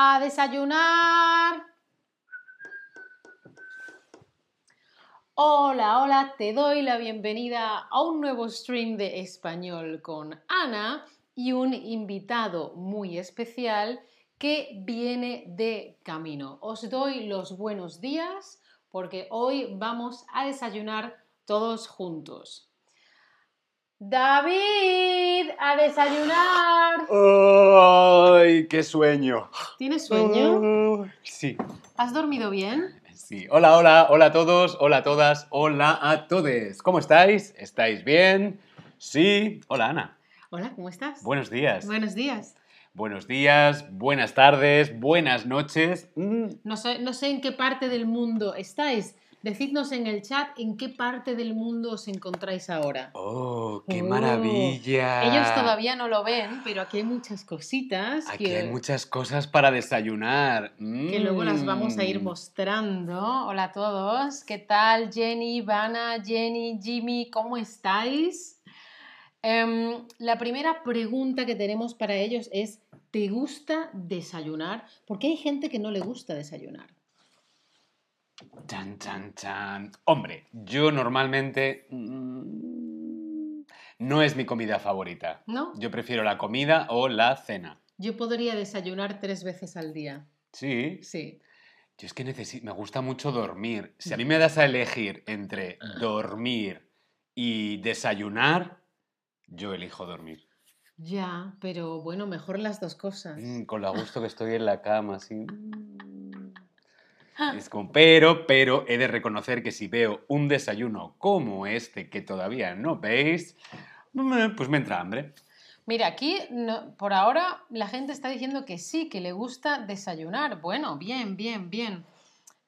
A desayunar. Hola, hola, te doy la bienvenida a un nuevo stream de español con Ana y un invitado muy especial que viene de camino. Os doy los buenos días porque hoy vamos a desayunar todos juntos. David, a desayunar. ¡Ay, qué sueño! ¿Tienes sueño? Sí, ¿Has dormido bien? sí. Hola, hola, hola a todos, hola a todas, hola a todes. ¿Cómo estáis? ¿Estáis bien? Sí. Hola, Ana. Hola, ¿cómo estás? Buenos días. Buenos días. Buenos días, buenas tardes, buenas noches. Mm, No sé, no sé en qué parte del mundo estáis. Decidnos en el chat en qué parte del mundo os encontráis ahora. ¡Oh, qué Oh, maravilla! Ellos todavía no lo ven, pero aquí hay muchas cositas Aquí que, hay muchas cosas para desayunar. que luego las vamos a ir Mm. mostrando. Hola a todos. ¿Qué tal, Jenny, Vanna, Jenny, Jimmy? ¿Cómo estáis? Em, la primera pregunta que tenemos para ellos es, ¿te gusta desayunar? Porque hay gente que no le gusta desayunar. Chan, chan, chan. Hombre, yo normalmente mm, no es mi comida favorita. ¿No? Yo prefiero la comida o la cena. Yo podría desayunar tres veces al día. Sí. Sí. Yo es que necesito, me gusta mucho dormir. Si a mí me das a elegir entre dormir y desayunar, yo elijo dormir. Ya, pero bueno, mejor las dos cosas. Mm, con lo gusto que estoy en la cama, así. Es como, pero, pero he de reconocer que si veo un desayuno como este que todavía no veis, pues me entra hambre. Mira, aquí no- por ahora la gente está diciendo que sí, que le gusta desayunar. Bueno, bien, bien, bien.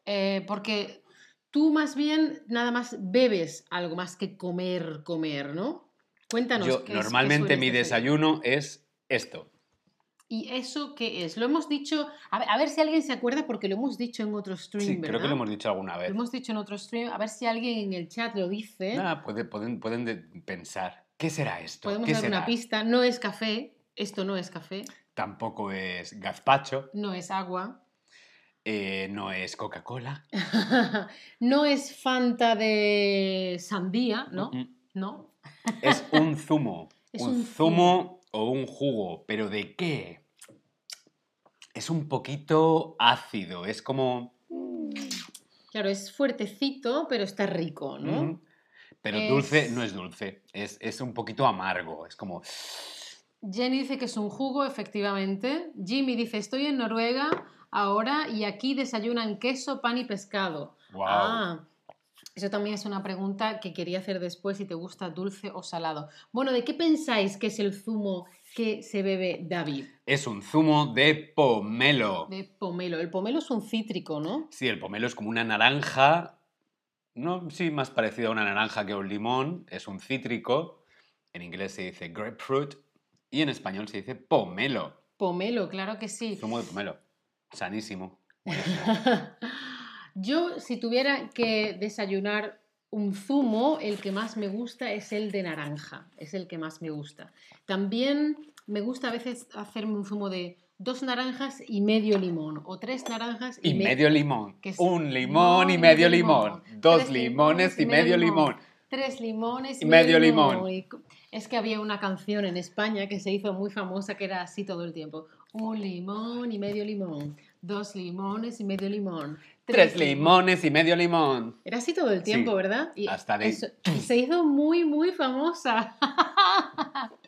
Eh, porque tú más bien nada más bebes algo más que comer, comer, ¿no? Cuéntanos. Yo qué es- qué normalmente mi desayuno es esto. ¿Y eso qué es? Lo hemos dicho, a ver, a ver si alguien se acuerda porque lo hemos dicho en otro stream, Sí, ¿verdad? creo que lo hemos dicho alguna Lo vez. hemos dicho en otro stream, a ver si alguien en el chat lo dice. Nada, puede- pueden, pueden de- pensar, ¿qué será esto? Podemos ¿Qué dar una pista, no es café, esto no es café, Tampoco es gazpacho, no es agua, eh, no es Coca-Cola. no es Fanta de sandía, ¿no? No. Es un zumo. Es un, un zumo o un jugo. ¿Pero de qué? Es un poquito ácido. Es como. Claro, es fuertecito, pero está rico, ¿no? mm, Pero dulce no es dulce. Es, es un poquito amargo. Es como. Jenny dice que es un jugo, efectivamente. Jimmy dice, estoy en Noruega ahora y aquí desayunan queso, pan y pescado. ¡Wow! Ah, eso también es una pregunta que quería hacer después, si te gusta dulce o salado. Bueno, ¿de qué pensáis que es el zumo que se bebe David? Es un zumo de pomelo. De pomelo. El pomelo es un cítrico, ¿no? Sí, el pomelo es como una naranja. No, sí, más parecido a una naranja que a un limón. Es un cítrico. En inglés se dice grapefruit. Y en español se dice pomelo. Pomelo, claro que sí. Zumo de pomelo. Sanísimo. Yo, si tuviera que desayunar un zumo, el que más me gusta es el de naranja. Es el que más me gusta. También me gusta a veces hacerme un zumo de dos naranjas y medio limón. O tres naranjas y, Y me- medio limón. que es Un limón y medio limón. Dos Tres limones y medio limón. Tres limones Y medio limón. Es que había una canción en España que se hizo muy famosa que era así todo el tiempo. Un limón y medio limón. Dos limones y medio limón. Tres limones y medio limón. Era así todo el tiempo, Sí, ¿verdad? Y hasta de- eso- y se hizo muy, muy famosa.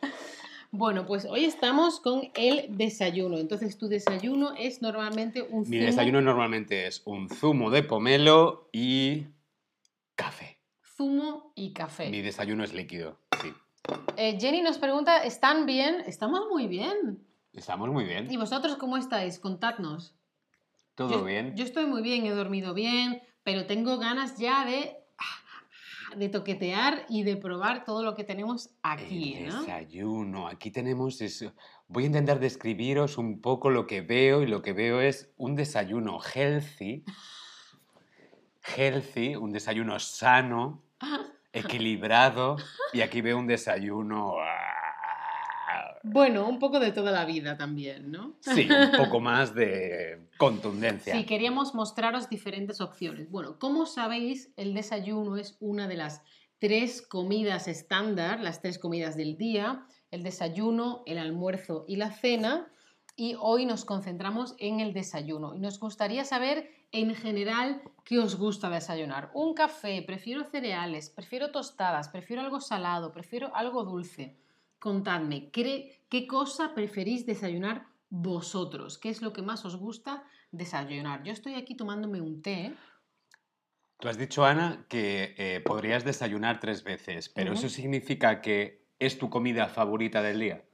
bueno, pues hoy estamos con el desayuno. Entonces, tu desayuno es normalmente un Mi zumo- desayuno normalmente es un zumo de pomelo y café. zumo y café. Mi desayuno es líquido. Sí. Eh, Jenny nos pregunta, ¿están bien? Estamos muy bien. Estamos muy bien. ¿Y vosotros cómo estáis? Contadnos. Todo yo, bien. Yo estoy muy bien, he dormido bien, pero tengo ganas ya de, de toquetear y de probar todo lo que tenemos aquí. El ¿no? desayuno. Aquí tenemos eso. Voy a intentar describiros un poco lo que veo y lo que veo es un desayuno healthy. Healthy, un desayuno sano, equilibrado. Y aquí veo un desayuno ah, Bueno, un poco de toda la vida también, ¿no? Sí, un poco más de contundencia. Sí, queríamos mostraros diferentes opciones. Bueno, como sabéis, el desayuno es una de las tres comidas estándar, las tres comidas del día, el desayuno, el almuerzo y la cena. Y hoy nos concentramos en el desayuno. Y nos gustaría saber en general qué os gusta desayunar. Un café, prefiero cereales, prefiero tostadas, prefiero algo salado, prefiero algo dulce. Contadme, ¿qué, qué cosa preferís desayunar vosotros? ¿Qué es lo que más os gusta desayunar? Yo estoy aquí tomándome un té. Tú has dicho, Ana, que eh, podrías desayunar tres veces, pero ¿eso significa que es tu comida favorita del día?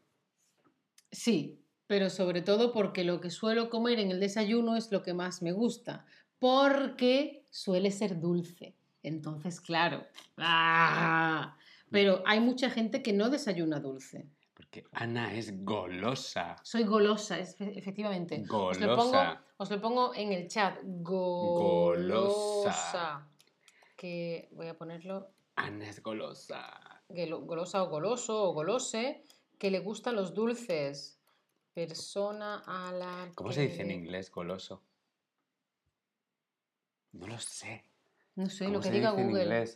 Sí, pero sobre todo porque lo que suelo comer en el desayuno es lo que más me gusta, porque suele ser dulce. Entonces, claro, ¡ah! Pero hay mucha gente que no desayuna dulce. Porque Ana es golosa. Soy golosa, efectivamente. Golosa. Os lo, pongo, en el chat. Golosa. Que voy a ponerlo. Ana es golosa. Golosa o goloso o golose. Que le gustan los dulces. Persona a la. ¿Cómo se dice en inglés goloso? No lo sé. No sé, lo que diga Google.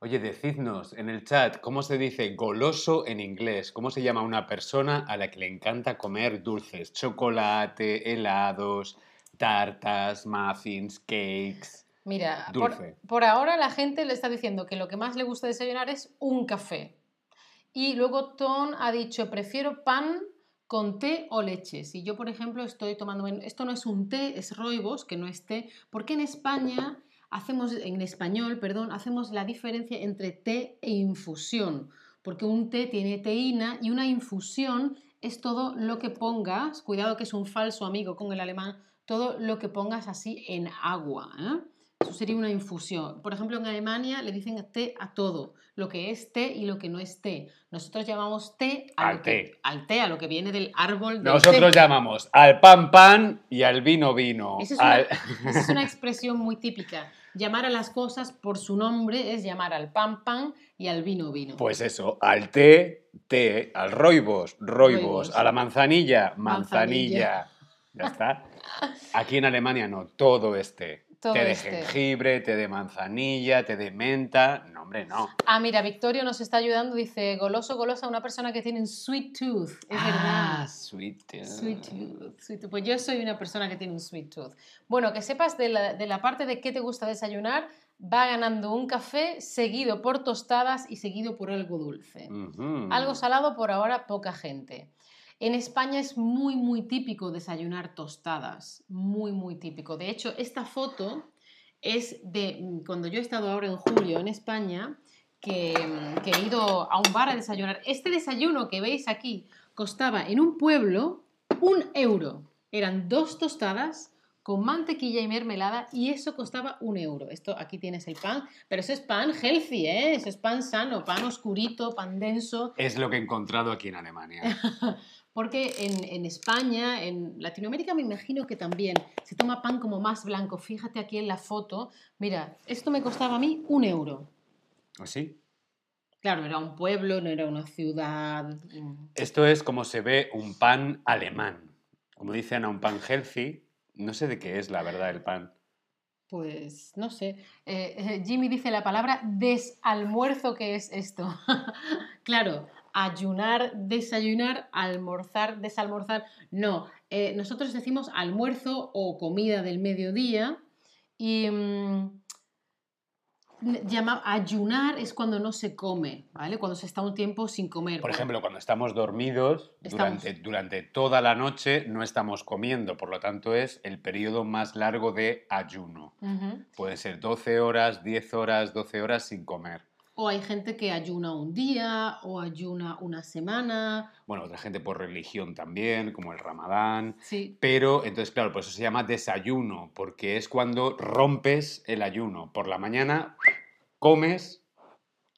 Oye, decidnos en el chat cómo se dice goloso en inglés. ¿Cómo se llama una persona a la que le encanta comer dulces? Chocolate, helados, tartas, muffins, cakes. Mira, por, ahora la gente le está diciendo que lo que más le gusta desayunar es un café. Y luego Ton ha dicho, prefiero pan con té o leche. Si yo, por ejemplo, estoy tomando... Esto no es un té, es roibos, que no es té, porque en España hacemos, en español, perdón, hacemos la diferencia entre té e infusión, porque un té tiene teína y una infusión es todo lo que pongas, cuidado que es un falso amigo con el alemán, todo lo que pongas así en agua. ¿eh? Eso sería una infusión. Por ejemplo, en Alemania le dicen té a todo, lo que es té y lo que no es té. Nosotros llamamos té al té. al té, a lo que viene del árbol del Nosotros llamamos al pan pan y al vino vino. esa es una expresión muy típica. Llamar a las cosas por su nombre es llamar al pan pan y al vino vino. Pues eso, al té, té, al roibos, roibos, a la manzanilla, manzanilla. Ya está. Aquí en Alemania no, todo es té té de este. jengibre, té de manzanilla, té de menta. No, hombre, no. Ah, mira, Victorio nos está ayudando. Dice, goloso, golosa, una persona que tiene un sweet tooth. Es ah, verdad. Sweet tooth. Sweet tooth. Pues yo soy una persona que tiene un sweet tooth. Bueno, que sepas de la, de la parte de qué te gusta desayunar, va ganando un café seguido por tostadas y seguido por algo dulce. Algo salado por ahora poca gente. En España es muy, muy típico desayunar tostadas, muy, muy típico. De hecho, esta foto es de mm, cuando yo he estado ahora en julio en España, que, mm, que he ido a un bar a desayunar. Este desayuno que veis aquí costaba en un pueblo un euro. Eran dos tostadas con mantequilla y mermelada y eso costaba un euro. Esto aquí tienes el pan, pero eso es pan healthy, ¿eh? Eso es pan sano, pan oscurito, pan denso. Es lo que he encontrado aquí en Alemania. Porque en, España, en Latinoamérica me imagino que también se toma pan como más blanco. Fíjate aquí en la foto. Mira, esto me costaba a mí un euro. ¿Así? ¿Ah, claro, era un pueblo, no era una ciudad. Esto es como se ve un pan alemán. Como dicen a un pan healthy. No sé de qué es la verdad el pan. Pues no sé. Eh, Jimmy dice la palabra desalmuerzo, ¿qué es esto? claro, ayunar, desayunar, almorzar, desalmorzar. No, eh, nosotros decimos almuerzo o comida del mediodía y mm, llama, ayunar es cuando no se come, ¿vale? Cuando se está un tiempo sin comer. Por ejemplo, cuando estamos dormidos Durante, durante toda la noche no estamos comiendo, por lo tanto es el periodo más largo de ayuno. Puede ser 12 horas, 10 horas, 12 horas sin comer. O hay gente que ayuna un día o ayuna una semana. Bueno, otra gente por religión también, como el ramadán. Sí. Pero entonces, claro, por eso se llama desayuno, porque es cuando rompes el ayuno. Por la mañana comes,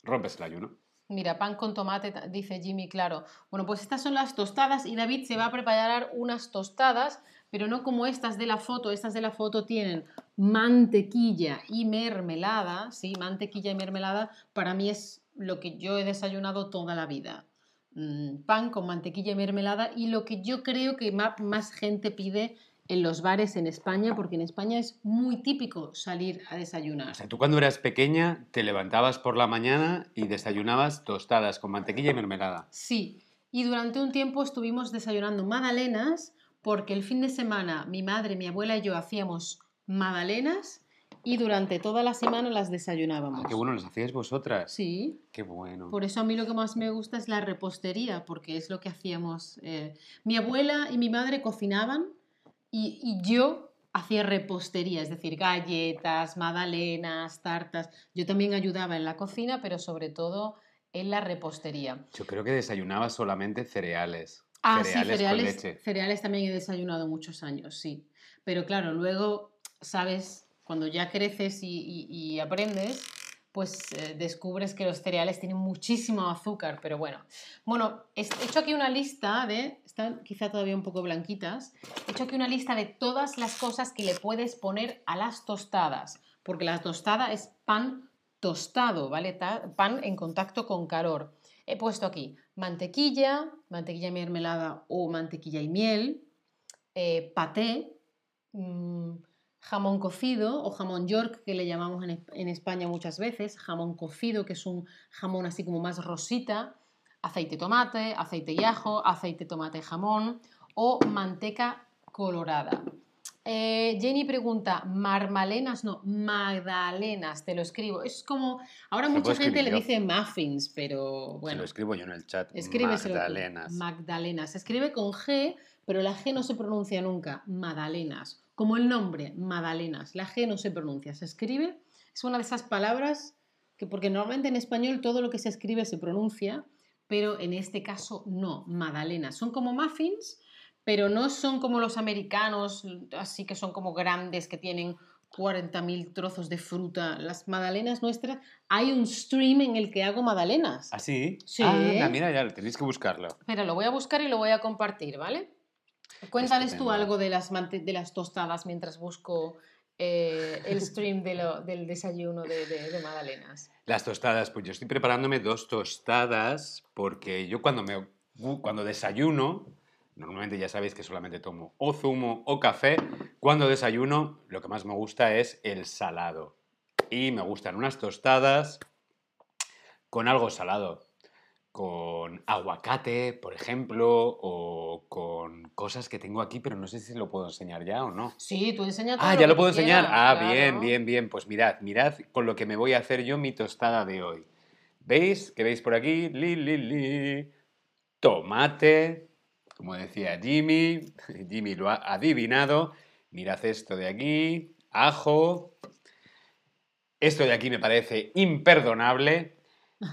rompes el ayuno. Mira, pan con tomate, dice Jimmy, claro. Bueno, pues estas son las tostadas y David se va a preparar unas tostadas pero no como estas de la foto. Estas de la foto tienen mantequilla y mermelada, ¿sí? Mantequilla y mermelada para mí es lo que yo he desayunado toda la vida. mm, pan con mantequilla y mermelada y lo que yo creo que más gente pide en los bares en España, porque en España es muy típico salir a desayunar. O sea, tú cuando eras pequeña te levantabas por la mañana y desayunabas tostadas con mantequilla y mermelada. Sí, y durante un tiempo estuvimos desayunando magdalenas porque el fin de semana mi madre, mi abuela y yo hacíamos magdalenas y durante toda la semana las desayunábamos. Ah, qué bueno, las hacíais vosotras. Sí, Qué bueno. por eso a mí lo que más me gusta es la repostería, porque es lo que hacíamos. eh, Mi abuela y mi madre cocinaban y, y yo hacía repostería, es decir, galletas, magdalenas, tartas. Yo también ayudaba en la cocina, pero sobre todo en la repostería. Yo creo que desayunabas solamente cereales. Ah, cereales, sí, con cereales, leche. cereales también he desayunado muchos años, sí. Pero claro, luego, sabes, cuando ya creces y, y- y aprendes, pues eh, descubres que los cereales tienen muchísimo azúcar, pero bueno. Bueno, he he hecho aquí una lista de, están quizá todavía un poco blanquitas, he hecho aquí una lista de todas las cosas que le puedes poner a las tostadas, porque la tostada es pan tostado, ¿vale? Pan en contacto con calor. He puesto aquí mantequilla, mantequilla y mermelada o mantequilla y miel, eh, paté, mm, jamón cocido o jamón york que le llamamos en, Es- en España muchas veces, jamón cocido que es un jamón así como más rosita, aceite tomate, aceite y ajo, aceite tomate jamón o manteca colorada. Eh, Jenny pregunta, marmalenas, no, magdalenas, te lo escribo. Es como, ahora mucha gente le yo. dice muffins, pero Se bueno. lo escribo yo en el chat. Escríbeselo. Magdalenas. Magdalenas. Se escribe con G, pero la G no se pronuncia nunca. Magdalenas. Como el nombre, Magdalenas. La G no se pronuncia. Se escribe. Es una de esas palabras que, porque normalmente en español todo lo que se escribe se pronuncia, pero en este caso no. Magdalenas. Son como muffins, pero no son como los americanos, así que son como grandes, que tienen 40.000 trozos de fruta. Las magdalenas nuestras, hay un stream en el que hago magdalenas. ¿Ah, sí? Sí. Ah, mira, ya, tenéis que buscarlo. Espera, lo voy a buscar y lo voy a compartir, ¿vale? Cuéntales tú Estupendo. algo de las, de las tostadas mientras busco eh, el stream de lo- del desayuno de, de, de magdalenas. Las tostadas, pues yo estoy preparándome dos tostadas porque yo cuando me cuando desayuno, normalmente ya sabéis que solamente tomo o zumo o café, cuando desayuno lo que más me gusta es el salado. Y me gustan unas tostadas con algo salado, con aguacate, por ejemplo, o con cosas que tengo aquí, pero no sé si lo puedo enseñar ya o no. Sí, tú enseña todo Ah, lo ya lo puedo enseñar. quieras, Ah, claro. bien, bien, bien. Pues mirad, mirad con lo que me voy a hacer yo mi tostada de hoy. ¿Veis? ¿Qué veis por aquí? Li, li, li. Tomate, como decía Jimmy. Jimmy lo ha adivinado. Mirad esto de aquí. Ajo. Esto de aquí me parece imperdonable.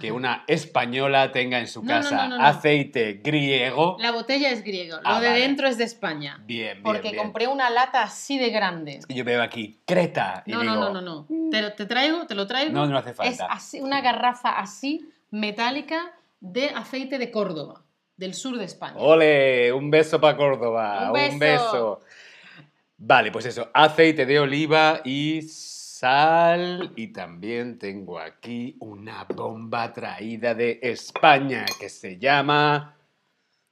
Que una española tenga en su No, casa no, no, no. aceite griego. La botella es griego, lo Ah, de vale. dentro es de España. Bien, bien, Porque bien. compré una lata así de grande. Y yo veo aquí Creta. Y No, digo, no, no, no, no. Te, te traigo, te lo traigo. No, no hace Es falta. así, una garrafa así, metálica, de aceite de Córdoba, del sur de España. ¡Ole! Un beso para Córdoba. Un Un beso. beso. Vale, pues eso. Aceite de oliva y sal. Y también tengo aquí una bomba traída de España que se llama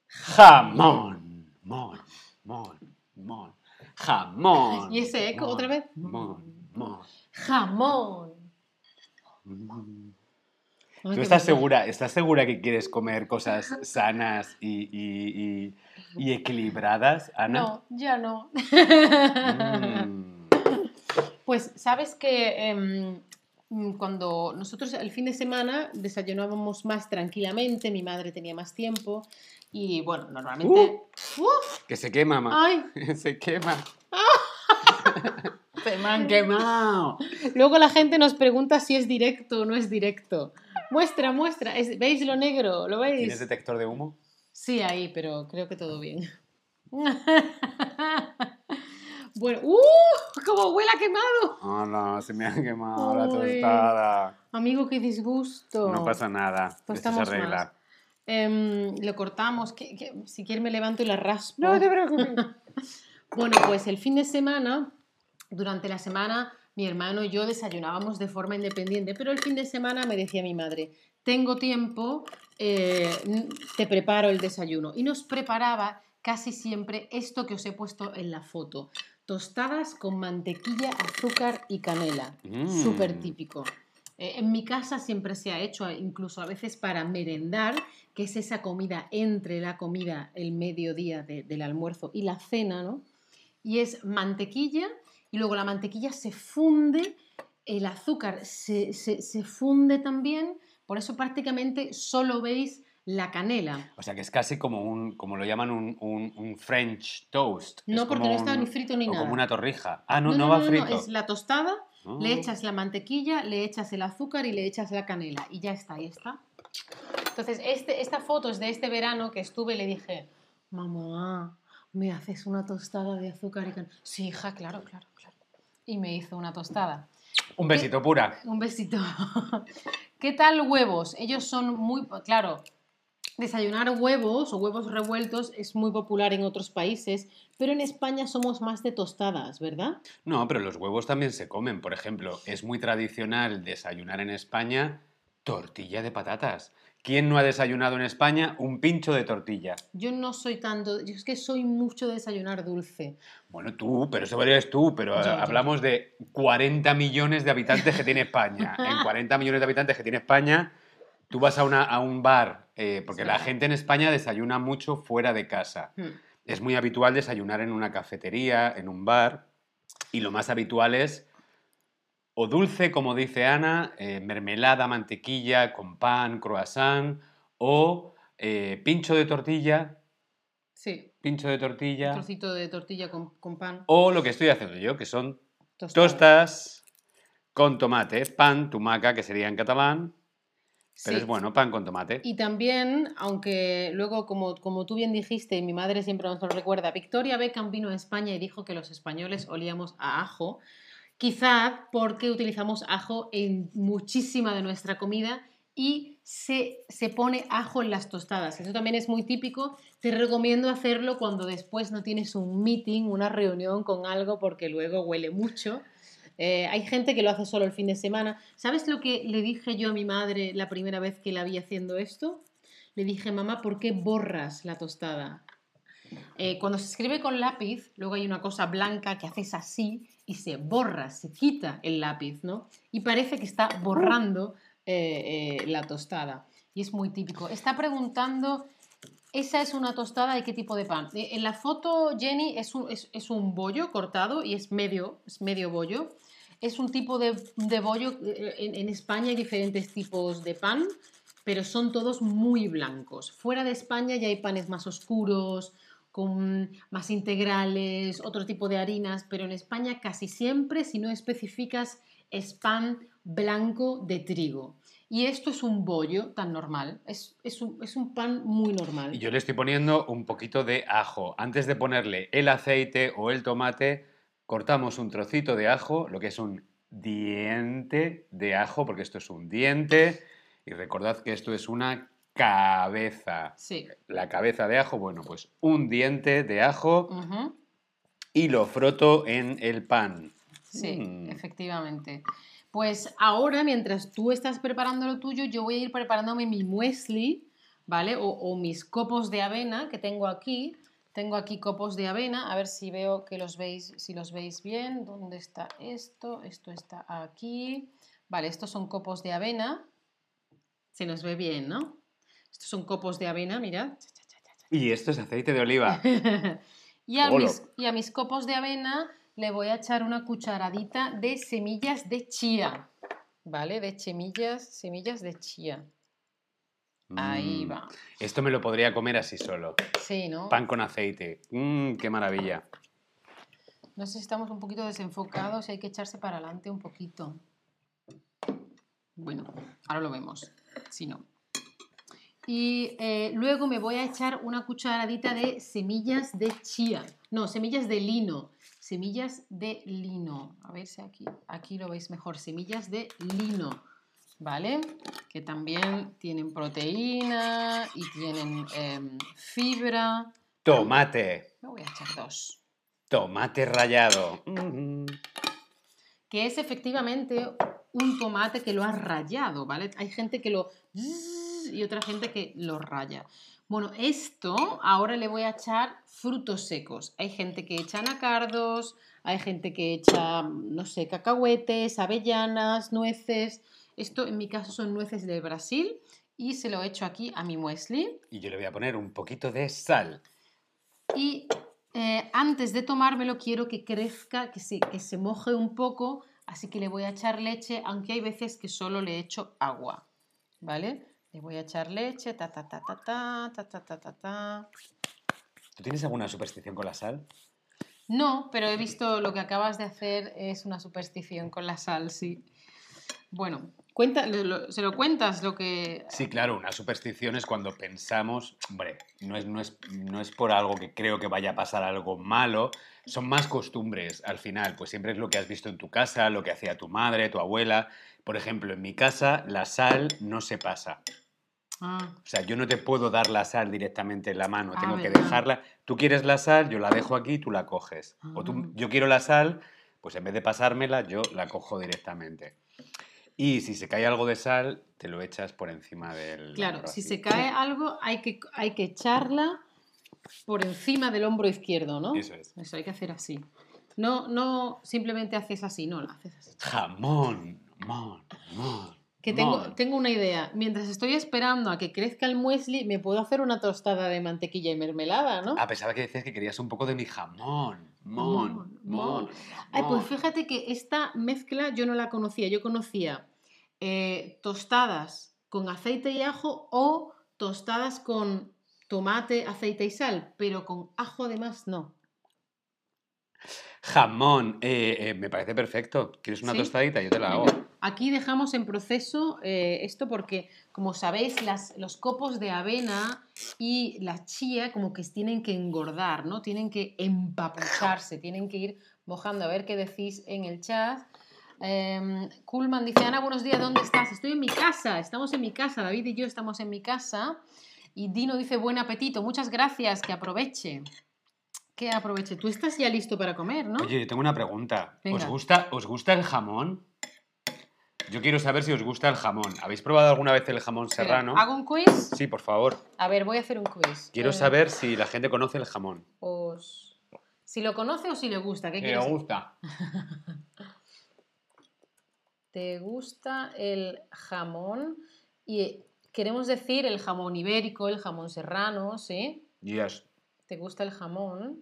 jamón. Mon, mon, mon. Jamón. ¿Y ese eco mon, otra vez? Mon, mon. Jamón. Mm. ¿Tú estás segura, estás segura que quieres comer cosas sanas y, y- y- y equilibradas, Ana? No, ya no. Mm. Pues sabes que em, mm, cuando nosotros el fin de semana desayunábamos más tranquilamente, mi madre tenía más tiempo y bueno, normalmente... ¡Uf! Que se quema, ma. ¡Ay! Se quema. se me han quemado. Luego la gente nos pregunta si es directo o no es directo. Muestra, muestra. Es- ¿Veis lo negro? ¿Lo veis? ¿Tienes detector de humo? Sí, ahí, pero creo que todo bien. bueno, ¡uh! ¡Como huele a quemado! Oh, no, se me ha quemado la tostada. Amigo, qué disgusto. No pasa nada. Pues Esto se estamos arregla. más. Em, lo cortamos. ¿Qué- qué? Si quieres me levanto y la raspo. No te preocupes. Bueno, pues el fin de semana, durante la semana, mi hermano y yo desayunábamos de forma independiente, pero el fin de semana me decía mi madre, tengo tiempo, eh, te preparo el desayuno. Y nos preparaba casi siempre esto que os he puesto en la foto. Tostadas con mantequilla, azúcar y canela. Mm. Súper típico. Eh, en mi casa siempre se ha hecho, incluso a veces para merendar, que es esa comida entre la comida, el mediodía de- del almuerzo y la cena, ¿no? Y es mantequilla y luego la mantequilla se funde, el azúcar se, se- se funde también, por eso prácticamente solo veis la canela. O sea que es casi como un, como lo llaman un, un- un French toast. No, Es porque como no está un- ni frito ni o nada. como una torrija. Ah, no, no, va frito. es la tostada, le Ah. echas la mantequilla, le echas el azúcar y le echas la canela y ya está, ahí está. Entonces, este, esta foto es de este verano que estuve y le dije, mamá, ¿me haces una tostada de azúcar y canela? Sí, hija, claro, claro, claro. Y me hizo una tostada. Un besito pura. Un besito. ¿Qué tal huevos? Ellos son muy, claro, desayunar huevos o huevos revueltos es muy popular en otros países, pero en España somos más de tostadas, ¿verdad? No, pero los huevos también se comen. Por ejemplo, es muy tradicional desayunar en España tortilla de patatas. ¿Quién no ha desayunado en España un pincho de tortilla? Yo no soy tanto, yo es que soy mucho de desayunar dulce. Bueno, tú, pero eso eres tú, pero Yo, eh, yo. hablamos de 40 millones de habitantes que tiene España. En 40 millones de habitantes que tiene España, tú vas a, una- a un bar, eh, porque Sí. la gente en España desayuna mucho fuera de casa. Hmm. Es muy habitual desayunar en una cafetería, en un bar, y lo más habitual es o dulce, como dice Ana, eh, mermelada, mantequilla, con pan, croissant, o eh, pincho de tortilla, Sí, pincho de un tortilla, trocito de tortilla con, con pan. o lo que estoy haciendo yo, que son tostas con tomate, pan, tumaca, que sería en catalán, pero Sí. es bueno, pan con tomate. Y también, aunque luego, como, como tú bien dijiste, y mi madre siempre nos lo recuerda, Victoria Beckham vino a España y dijo que los españoles olíamos a ajo, quizá porque utilizamos ajo en muchísima de nuestra comida y se, se pone ajo en las tostadas. Eso también es muy típico. Te recomiendo hacerlo cuando después no tienes un meeting, una reunión con algo, porque luego huele mucho. Eh, hay gente que lo hace solo el fin de semana. ¿Sabes lo que le dije yo a mi madre la primera vez que la vi haciendo esto? Le dije, mamá, ¿por qué borras la tostada? Eh, cuando se escribe con lápiz, luego hay una cosa blanca que haces así y se borra, se quita el lápiz, ¿no? Y parece que está borrando eh, la tostada. Y es muy típico. Está preguntando, ¿esa es una tostada y qué tipo de pan? En la foto, Jenny, es un, es un bollo cortado y es medio, es medio bollo. Es un tipo de, de bollo. eh, En, en España hay diferentes tipos de pan, pero son todos muy blancos. Fuera de España ya hay panes más oscuros, con más integrales, otro tipo de harinas, pero en España casi siempre, si no especificas, es pan blanco de trigo. Y esto es un bollo tan normal, es, es, un, es un pan muy normal. Y yo le estoy poniendo un poquito de ajo. Antes de ponerle el aceite o el tomate, cortamos un trocito de ajo, lo que es un diente de ajo, porque esto es un diente. Y recordad que esto es una cabeza. Sí. La cabeza de ajo, bueno, pues un diente de ajo y lo froto en el pan. Sí, Mm. efectivamente. Pues ahora, mientras tú estás preparando lo tuyo, yo voy a ir preparándome mi muesli, ¿vale? O, o mis copos de avena que tengo aquí. Tengo aquí copos de avena, a ver si veo que los veis, si los veis bien. ¿Dónde está esto? Esto está aquí. Vale, estos son copos de avena. Se nos ve bien, ¿no? Estos son copos de avena, mirad. Y esto es aceite de oliva. y, a mis, y a mis copos de avena le voy a echar una cucharadita de semillas de chía. ¿Vale? De semillas, semillas de chía. Ahí Mm. va. Esto me lo podría comer así solo. Sí, ¿no? Pan con aceite. Mmm, qué maravilla. No sé si estamos un poquito desenfocados y hay que echarse para adelante un poquito. Bueno, ahora lo vemos. Si no. Y eh, luego me voy a echar una cucharadita de semillas de chía. No, semillas de lino. Semillas de lino. A ver si aquí, aquí lo veis mejor. Semillas de lino. ¿Vale? Que también tienen proteína y tienen em, fibra. Tomate. Me voy a echar dos. Tomate rallado. Mm. que es efectivamente un tomate que lo has rallado, ¿vale? Hay gente que lo y otra gente que los raya. Bueno, esto ahora le voy a echar frutos secos. Hay gente que echa anacardos, hay gente que echa, no sé, cacahuetes, avellanas, nueces. Esto en mi caso son nueces del Brasil y se lo echo aquí a mi muesli. Y yo le voy a poner un poquito de sal. Y eh, antes de tomármelo quiero que crezca, que se, que se moje un poco, así que le voy a echar leche, aunque hay veces que solo le echo agua, ¿vale? Le voy a echar leche, ta ta ta ta ta, ta ta ta ta ta. ¿Tú tienes alguna superstición con la sal? No, pero he visto lo que acabas de hacer es una superstición con la sal, sí. Bueno, cuenta, lo- lo- ¿se lo cuentas lo que... Sí, claro, una superstición es cuando pensamos, hombre, no es, no, es, no es por algo que creo que vaya a pasar algo malo, son más costumbres al final, pues siempre es lo que has visto en tu casa, lo que hacía tu madre, tu abuela. Por ejemplo, en mi casa la sal no se pasa. Ah, O sea, yo no te puedo dar la sal directamente en la mano, Ah, tengo que dejarla. Tú quieres la sal, yo la dejo aquí, tú la coges. O tú, Ah. yo quiero la sal, pues en vez de pasármela, yo la cojo directamente. Y si se cae algo de sal, te lo echas por encima del. claro, si así. se cae algo hay que, hay que echarla por encima del hombro izquierdo, ¿no? Eso es. Eso hay que hacer así. No, no simplemente haces así, no, lo haces así. Jamón, mon, mon. Que tengo, mon. tengo una idea. Mientras estoy esperando a que crezca el muesli, me puedo hacer una tostada de mantequilla y mermelada, ¿no? Ah, pensaba que decías que querías un poco de mi jamón. Mon, Mon, mon. mon. Ay, pues fíjate que esta mezcla yo no la conocía. Yo conocía eh, tostadas con aceite y ajo o tostadas con tomate, aceite y sal, pero con ajo además no. Jamón, eh, eh, me parece perfecto. ¿Quieres una ¿Sí? tostadita? Yo te la hago. Aquí dejamos en proceso eh, esto porque, como sabéis, las- los copos de avena y la chía como que tienen que engordar, ¿no? Tienen que empapucharse, tienen que ir mojando. A ver qué decís en el chat. Kuhlman dice, Ana, buenos días, ¿dónde estás? Estoy en mi casa, estamos en mi casa, David y yo estamos en mi casa. Y Dino dice, buen apetito, muchas gracias, que aproveche. Que aproveche. Tú estás ya listo para comer, ¿no? Oye, yo tengo una pregunta. ¿Os Venga. gusta, ¿Os gusta el jamón? Yo quiero saber si os gusta el jamón. ¿Habéis probado alguna vez el jamón Espera, serrano? ¿Hago un quiz? Sí, por favor. A ver, voy a hacer un quiz. Quiero Eh, saber si la gente conoce el jamón. os- Si lo conoce o si le gusta. ¿Qué Que quieres? os gusta. ¿Te gusta el jamón? Y queremos decir el jamón ibérico, el jamón serrano, ¿sí? Yes. ¿Te gusta el jamón?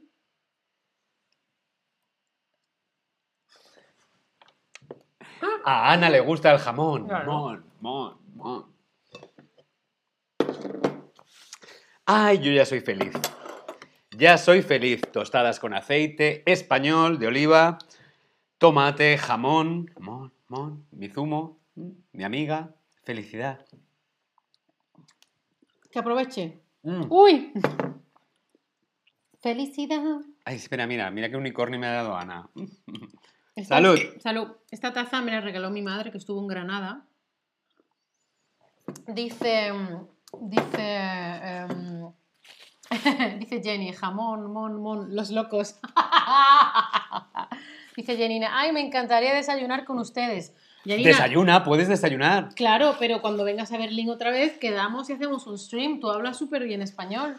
A Ana le gusta el jamón. Mon, mon, mon. Ay, yo ya soy feliz. Ya soy feliz. Tostadas con aceite, español, de oliva, tomate, jamón, mon, mon, mi zumo, mi amiga. Felicidad. Que aproveche. Mm. ¡Uy! Felicidad. Ay, espera, mira, mira qué unicornio me ha dado Ana. Esta- Salud. Salud. Esta taza me la regaló mi madre que estuvo en Granada. Dice, dice, em, dice Jenny, jamón, mon, mon, los locos. dice Jenina, ay, me encantaría desayunar con ustedes. Desayuna, puedes desayunar. Claro, pero cuando vengas a Berlín otra vez, quedamos y hacemos un stream. Tú hablas súper bien español.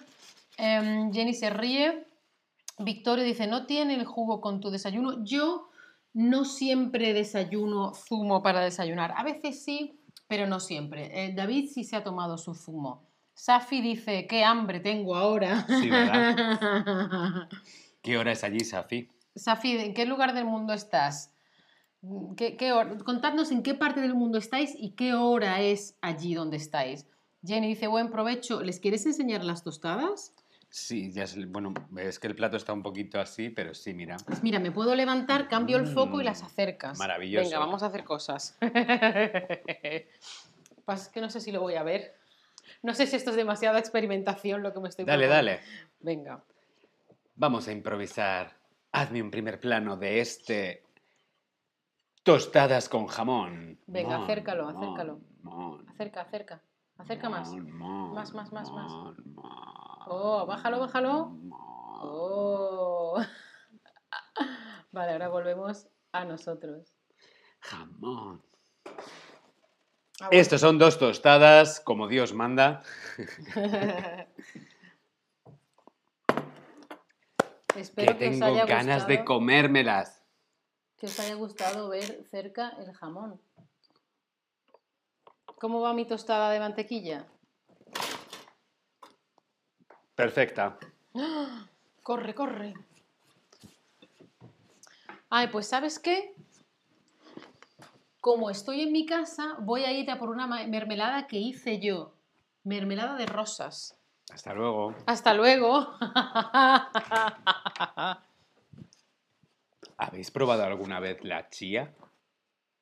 Em, Jenny se ríe. Victoria dice, no tiene el jugo con tu desayuno. Yo no siempre desayuno zumo para desayunar. A veces sí, pero no siempre. Eh, David sí se ha tomado su zumo. Safi dice, qué hambre tengo ahora. Sí, ¿verdad? ¿Qué hora es allí, Safi? Safi, ¿en qué lugar del mundo estás? ¿Qué, Contadnos en qué parte del mundo estáis y qué hora es allí donde estáis. Jenny dice, buen provecho. ¿Les quieres enseñar las tostadas? Sí, ya es, bueno, es que el plato está un poquito así, pero sí, mira. Pues mira, me puedo levantar, cambio el foco y las Mm, acercas. maravilloso. Venga, vamos a hacer cosas. Pasa que no sé si lo voy a ver. No sé si esto es demasiada experimentación lo que me estoy Dale, dale. Venga. Vamos a improvisar. Hazme un primer plano de este tostadas con jamón. Venga, Mon, acércalo, mon, acércalo. mon, Acerca, acerca. Acerca más. Más, más, más, más. Oh, bájalo, bájalo. Oh. Vale, ahora volvemos a nosotros. Jamón. Ah, bueno. Estos son dos tostadas, como Dios manda. Espero que que, os haya ganas de comérmelas. que os haya gustado ver cerca el jamón. ¿Cómo va mi tostada de mantequilla? Perfecta. Corre, corre. Ay, pues ¿sabes qué? Como estoy en mi casa, voy a ir a por una mermelada que hice yo. Mermelada de rosas. Hasta luego. Hasta luego. ¿Habéis probado alguna vez la chía?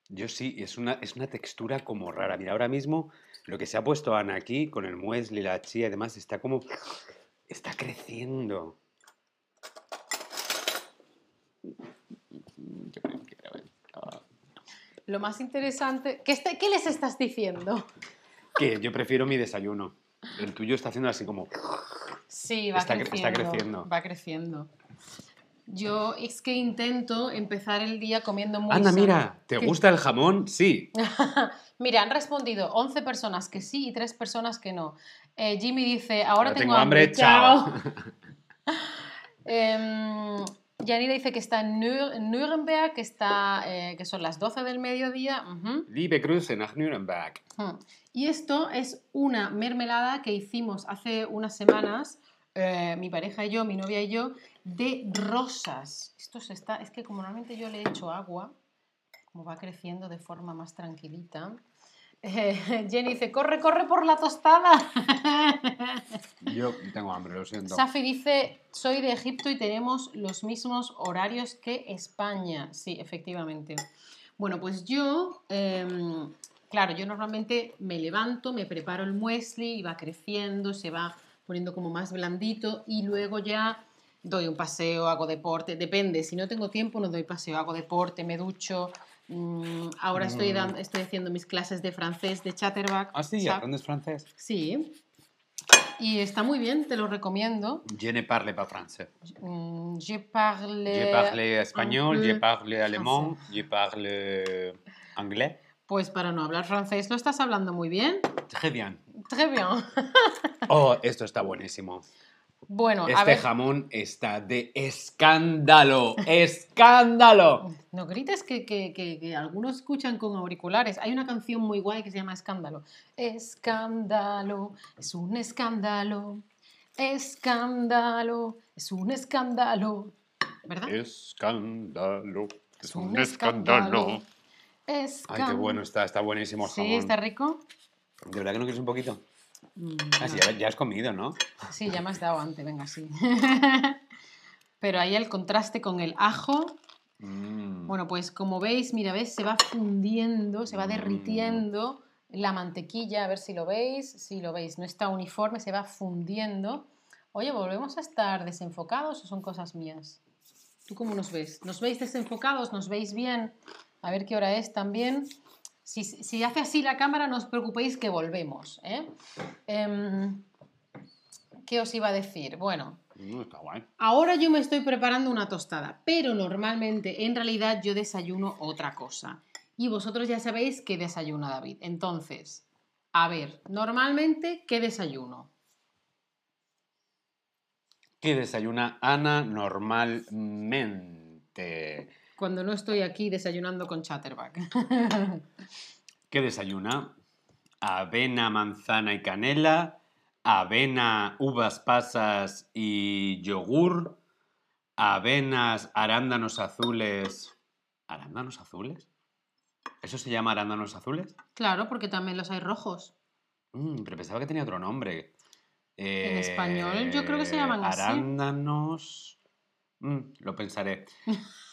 Yo sí, es una, es una textura como rara. Mira, ahora mismo lo que se ha puesto Ana aquí con el muesli, la chía y demás, está como... Está creciendo. Lo más interesante... ¿Qué, está- qué les estás diciendo? Que yo prefiero mi desayuno. El tuyo está haciendo así como... Sí, va Está cre- creciendo. está creciendo. Va creciendo. Yo es que intento empezar el día comiendo muy Anda, sano. mira, ¿te ¿Qué? gusta el jamón? Sí. Mira, han respondido 11 personas que sí y 3 personas que no. Eh, Jimmy dice, ahora, Ahora tengo, tengo hambre, chao. Yanira dice que está en, Nuremberg, que, está, eh, que son las 12 del mediodía. ujú. Liebe Grüße nach Nuremberg. Y esto es una mermelada que hicimos hace unas semanas, eh, mi pareja y yo, mi novia y yo, de rosas. Esto se está, es que como normalmente yo le echo agua, como va creciendo de forma más tranquilita. eh, Jenny dice, corre, corre por la tostada. Yo tengo hambre, lo siento. Safi dice, soy de Egipto y tenemos los mismos horarios que España. Sí, efectivamente. Bueno, pues yo, em, claro, yo normalmente me levanto, me preparo el muesli y va creciendo, se va poniendo como más blandito y luego ya doy un paseo, hago deporte, depende, si no tengo tiempo no doy paseo, hago deporte, me ducho. mm, ahora estoy, Mm. dan- estoy haciendo mis clases de francés de Chatterback. Ah, sí, aprendes francés. Sí. Y está muy bien, te lo recomiendo. Je ne parle pas français. Mm, Je parle. Je parle español, je parle alemán, je parle anglais. Pues para no hablar francés, lo estás hablando muy bien. Très bien. Très bien. Oh, esto está buenísimo. Bueno, a Este ver. jamón está de escándalo. ¡Escándalo! No grites que, que- que- que algunos escuchan con auriculares. Hay una canción muy guay que se llama Escándalo. Escándalo, es un escándalo. Escándalo, es un escándalo. ¿Verdad? Escándalo. Es Es un un escándalo. Ay, Escándalo. qué bueno está, está buenísimo el Sí, jamón. está rico. ¿De verdad que no quieres un poquito? Mm, Ah, sí, no. ya, ya has comido, ¿no? Sí, ya me has dado antes, venga, sí. Pero ahí el contraste con el ajo. Mm. Bueno, pues como veis, mira, ves, se va fundiendo, se va Mm. derritiendo la mantequilla, a ver si lo veis, si lo veis, no está uniforme, se va fundiendo. Oye, ¿volvemos a estar desenfocados o son cosas mías? ¿Tú cómo nos ves? ¿Nos veis desenfocados? ¿Nos veis bien? A ver qué hora es también. Si, si hace así la cámara, no os preocupéis que volvemos. ¿eh? Em, ¿Qué os iba a decir? Bueno, Mm, está guay. Ahora yo me estoy preparando una tostada, pero normalmente, en realidad, yo desayuno otra cosa. Y vosotros ya sabéis qué desayuna David. Entonces, a ver, normalmente, ¿qué desayuno? ¿Qué desayuna Ana normalmente? Cuando no estoy aquí desayunando con Chatterback. ¿Qué desayuna? Avena, manzana y canela, avena, uvas pasas y yogur, avenas, arándanos azules. ¿Arándanos azules? ¿Eso se llama arándanos azules? claro, porque también los hay rojos. Mm, pero pensaba que tenía otro nombre. En español, yo creo que se llaman así. Arándanos. Mm, lo pensaré.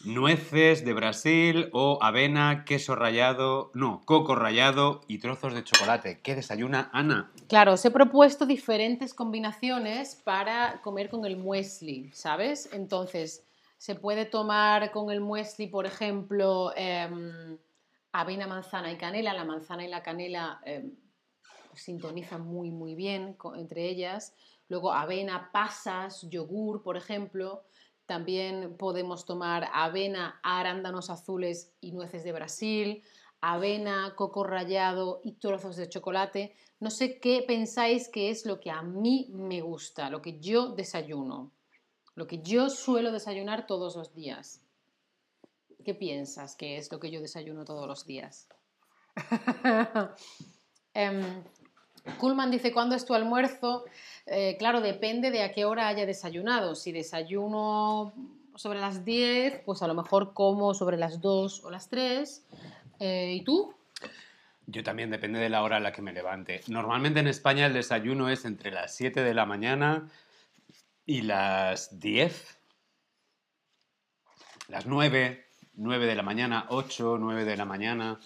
Nueces de Brasil o avena, queso rallado, no, coco rallado y trozos de chocolate. ¿Qué desayuna Ana? Claro, os he propuesto diferentes combinaciones para comer con el muesli, ¿sabes? Entonces, se puede tomar con el muesli, por ejemplo, em, avena, manzana y canela. La manzana y la canela em, sintonizan muy, muy bien entre ellas. Luego, avena, pasas, yogur, por ejemplo. También podemos tomar avena, arándanos azules y nueces de Brasil. avena, coco rallado y trozos de chocolate. No sé qué pensáis que es lo que a mí me gusta, lo que yo desayuno, lo que yo suelo desayunar todos los días. ¿Qué piensas que es lo que yo desayuno todos los días? Em, Kuhlman dice, ¿cuándo es tu almuerzo? Eh, claro, depende de a qué hora haya desayunado. Si desayuno sobre las 10, pues a lo mejor como sobre las 2 o las 3. Eh, ¿Y tú? Yo también, depende de la hora a la que me levante. Normalmente en España el desayuno es entre las 7 de la mañana y las 10. Las 9, 9 de la mañana, 8, 9 de la mañana.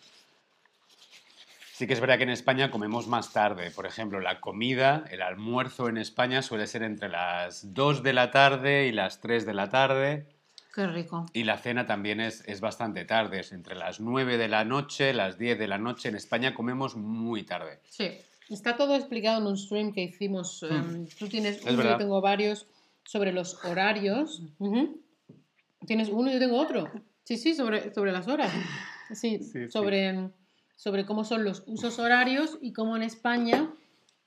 Sí que es verdad que en España comemos más tarde. Por ejemplo, la comida, el almuerzo en España suele ser entre las 2 de la tarde y las 3 de la tarde. Qué rico. Y la cena también es, es bastante tarde, es entre las 9 de la noche, las 10 de la noche. En España comemos muy tarde. Sí, está todo explicado en un stream que hicimos. Hmm. em, tú tienes Es uno, yo tengo varios sobre los horarios. Ujú. Tienes uno, yo tengo otro. Sí, sí, sobre, sobre las horas. Sí, Sí, sí. Sobre, cómo son los usos horarios y cómo en España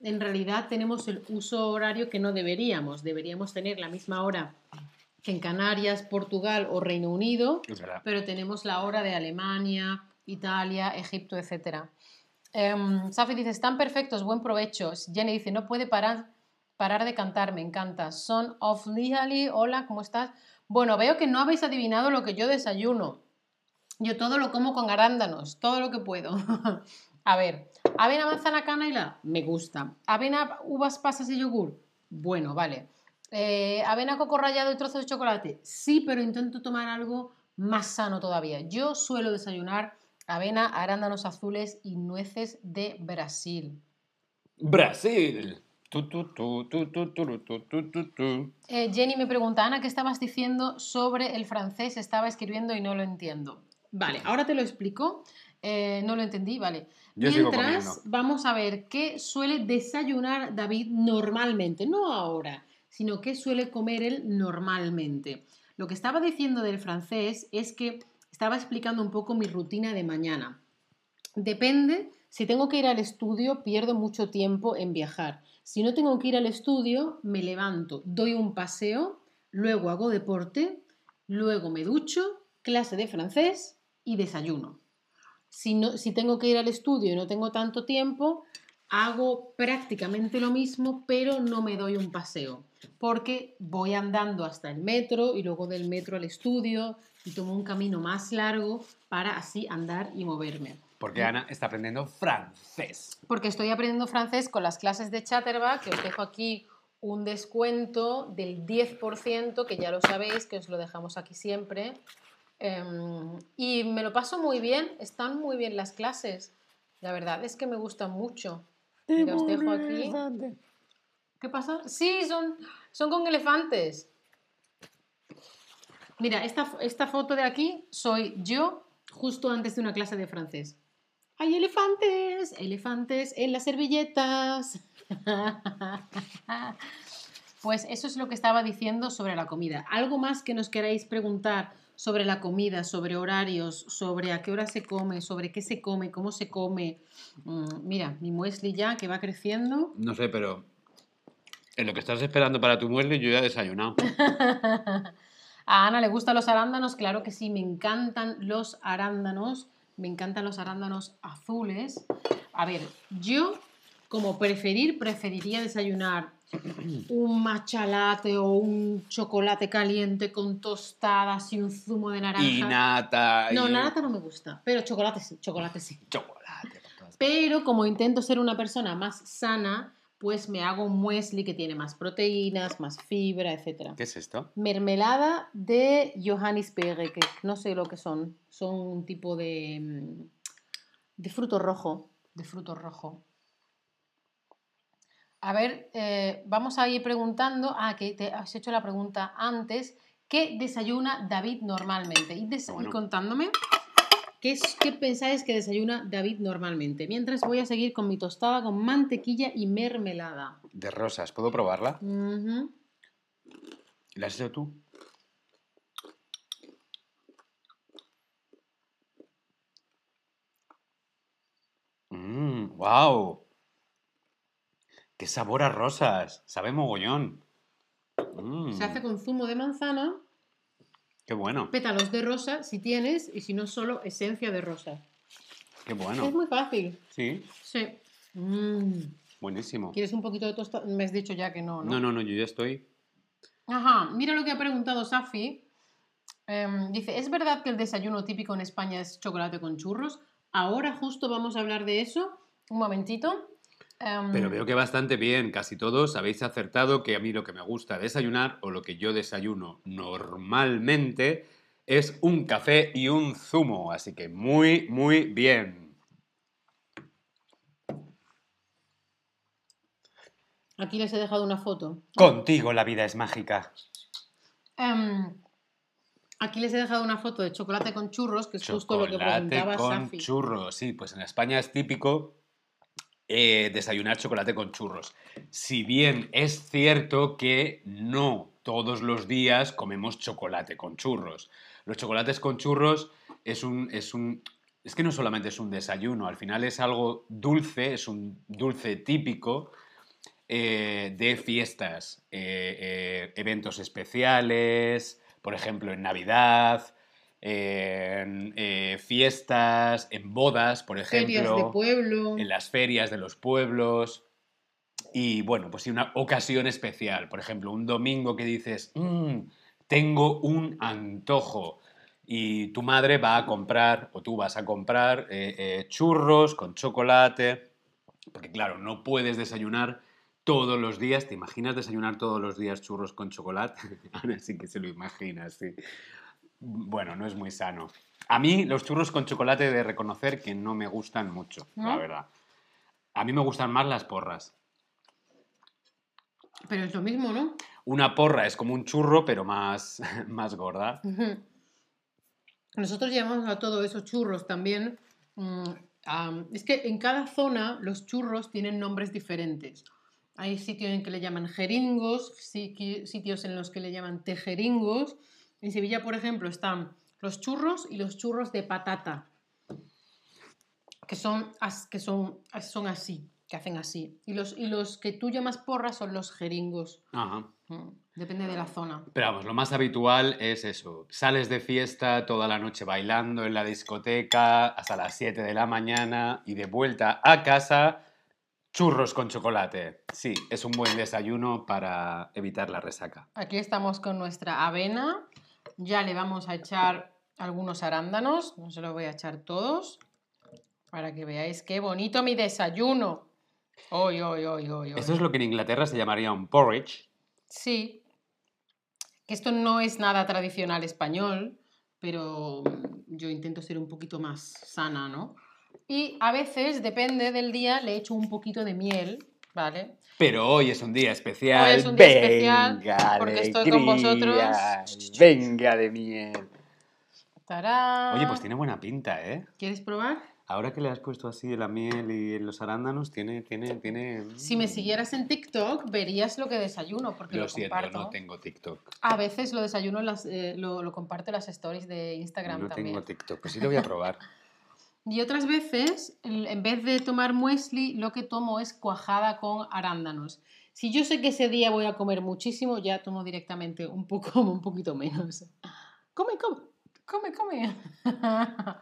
en realidad tenemos el uso horario que no deberíamos. Deberíamos tener la misma hora que en Canarias, Portugal o Reino Unido, pero tenemos la hora de Alemania, Italia, Egipto, etc. Em, Safi dice, están perfectos, buen provecho. Jenny dice, no puede parar, parar de cantar, me encanta. Son of Lihali, hola, ¿cómo estás? Bueno, veo que no habéis adivinado lo que yo desayuno. Yo todo lo como con arándanos, todo lo que puedo. a ver, avena, manzana, canela, me gusta. Avena, uvas pasas y yogur, bueno, vale. Eh, avena, coco rallado y trozos de chocolate, sí, pero intento tomar algo más sano todavía. Yo suelo desayunar avena, arándanos azules y nueces de Brasil. Brasil. Tu, tu, tu, eh, Jenny me pregunta, Ana, ¿qué estabas diciendo sobre el francés? Estaba escribiendo y no lo entiendo. Vale, ahora te lo explico. Eh, no lo entendí, vale. Yo Mientras, vamos a ver qué suele desayunar David normalmente, no ahora, sino qué suele comer él normalmente. Lo que estaba diciendo del francés es que estaba explicando un poco mi rutina de mañana. Depende, si tengo que ir al estudio, pierdo mucho tiempo en viajar. Si no tengo que ir al estudio, me levanto, doy un paseo, luego hago deporte, luego me ducho, clase de francés y desayuno. Si, no, si tengo que ir al estudio y no tengo tanto tiempo, hago prácticamente lo mismo, pero no me doy un paseo, porque voy andando hasta el metro y luego del metro al estudio y tomo un camino más largo para así andar y moverme. Porque Ana está aprendiendo francés. Porque estoy aprendiendo francés con las clases de Chatterback, que os dejo aquí un descuento del 10%, que ya lo sabéis, que os lo dejamos aquí siempre. Em, y me lo paso muy bien, están muy bien las clases. La verdad es que me gustan mucho. Mira, os dejo aquí. ¿Qué pasa? Sí, son, son con elefantes. Mira, esta, esta foto de aquí soy yo justo antes de una clase de francés. ¡Hay elefantes! ¡Elefantes en las servilletas! Pues eso es lo que estaba diciendo sobre la comida. ¿Algo más que nos queráis preguntar sobre la comida, sobre horarios, sobre a qué hora se come, sobre qué se come, cómo se come? Mm, mira, mi muesli ya que va creciendo. No sé, pero en lo que estás esperando para tu muesli yo ya he desayunado. A Ana le gustan los arándanos, claro que sí, me encantan los arándanos, me encantan los arándanos azules. A ver, yo como preferir, preferiría desayunar un matcha latte o un chocolate caliente con tostadas y un zumo de naranja. Y nata. no, y nata no me gusta, pero chocolate sí, chocolate sí. Chocolate. Pero como intento ser una persona más sana, pues me hago un muesli que tiene más proteínas, más fibra, etcétera. ¿Qué es esto? Mermelada de Johannisbeere, que no sé lo que son. Son un tipo de, mm, de fruto rojo. De fruto rojo. A ver, eh, vamos a ir preguntando. Ah, que te has hecho la pregunta antes. ¿Qué desayuna David normalmente? Y, Bueno. contándome. ¿Qué, es, ¿Qué pensáis que desayuna David normalmente? Mientras voy a seguir con mi tostada con mantequilla y mermelada. De rosas. ¿Puedo probarla? Ujú. ¿La has hecho tú? Mmm, wow. Qué sabor a rosas. Sabe mogollón. Mm, Se hace con zumo de manzana, Qué bueno, pétalos de rosa si tienes y si no solo esencia de rosa. qué Es bueno. muy fácil. Sí, Sí. Mm. buenísimo. ¿Quieres un poquito de tostado? Me has dicho ya que no, ¿no? No, no, no, yo ya estoy. Ajá, mira lo que ha preguntado Safi. Em, dice, ¿es verdad que el desayuno típico en España es chocolate con churros? Ahora justo vamos a hablar de eso. Un momentito. Em, Pero veo que bastante bien, casi todos habéis acertado que a mí lo que me gusta desayunar o lo que yo desayuno normalmente es un café y un zumo, así que muy, muy bien. Aquí les he dejado una foto. Contigo la vida es mágica. Em, aquí les he dejado una foto de chocolate con churros, que es justo lo que Chocolate preguntaba con Safi. churros, sí, pues en España es típico eh, desayunar chocolate con churros. Si bien es cierto que no todos los días comemos chocolate con churros. Los chocolates con churros es un, es un... Es que no solamente es un desayuno, al final es algo dulce, es un dulce típico eh, de fiestas, eh, eventos especiales, por ejemplo en Navidad, en eh, fiestas, en bodas, por ejemplo Ferias de pueblo. en las ferias de los pueblos. Y bueno, pues sí, una ocasión especial. Por ejemplo, un domingo que dices, "Mm, tengo un antojo. Y tu madre va a comprar, o tú vas a comprar, eh, eh, churros con chocolate. Porque claro, no puedes desayunar todos los días. ¿Te imaginas desayunar todos los días churros con chocolate? Ahora sí que se lo imaginas, sí. Bueno, no es muy sano. A mí los churros con chocolate he de reconocer que no me gustan mucho, la verdad. A mí me gustan más las porras. Pero es lo mismo, ¿no? Una porra es como un churro, pero más, más gorda. Nosotros llamamos a todo eso churros también. mm, es que en cada zona los churros tienen nombres diferentes. Hay sitios en que le llaman jeringos, sitios en los que le llaman tejeringos. En Sevilla, por ejemplo, están los churros y los churros de patata, que son, que son, son así, que hacen así. Y los, y los que tú llamas porras son los jeringos. Ajá. Mm, Depende de la zona. Pero vamos, lo más habitual es eso. Sales de fiesta toda la noche bailando en la discoteca hasta las 7 de la mañana y de vuelta a casa, churros con chocolate. Sí, es un buen desayuno para evitar la resaca. Aquí estamos con nuestra avena. Ya le vamos a echar algunos arándanos. No se los voy a echar todos. Para que veáis qué bonito mi desayuno. Hoy, hoy, hoy, hoy. Esto es lo que en Inglaterra se llamaría un porridge. Sí. Que esto no es nada tradicional español, pero yo intento ser un poquito más sana, ¿no? Y a veces, depende del día, le echo un poquito de miel, ¿vale? Pero hoy es un día especial. Hoy es un día especial Venga, porque estoy con vosotros. Venga de miel. ¡Tarán! Oye, pues tiene buena pinta, ¿eh? ¿Quieres probar? Ahora que le has puesto así la miel y los arándanos, tiene, tiene, tiene... Si me siguieras en TikTok, verías lo que desayuno, porque lo, Lo siento, comparto. no tengo TikTok. A veces lo desayuno, las, eh, lo, lo comparto en las stories de Instagram No también. tengo TikTok, pues sí lo voy a probar. Y otras veces, en vez de tomar muesli, lo que tomo es cuajada con arándanos. Si yo sé que ese día voy a comer muchísimo, ya tomo directamente un poco, un poquito menos. Come, come, come, come.